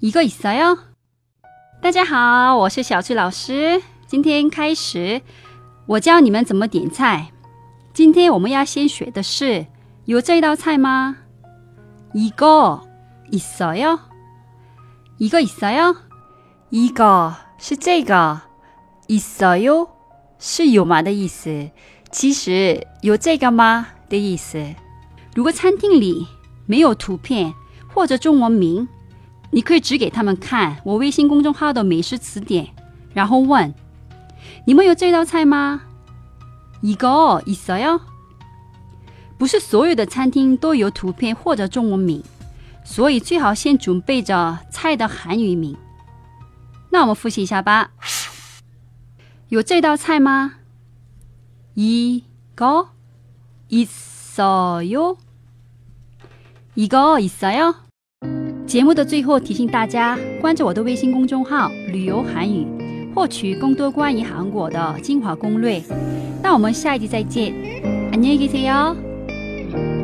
一个있어요？大家好，我是小翠老师。今天开始，我教你们怎么点菜。今天我们要先学的是有这道菜吗？一个있어 요？ 一个있어 요？ 一个是这个，있어요是有吗的意思。其实有这个吗的意思。如果餐厅里没有图片或者中文名， 你可以指给他们看我微信公众号的美食词典，然后问：你们有这道菜吗？一个意思哟。不是所有的餐厅都有图片或者中文名，所以最好先准备着菜的韩语名。那我们复习一下吧。有这道菜吗？一个意思哟。一个意思哟。节目的最后提醒大家关注我的微信公众号“旅游韩语”，获取更多关于韩国的精华攻略。那我们下一集再见，안녕히계세 요。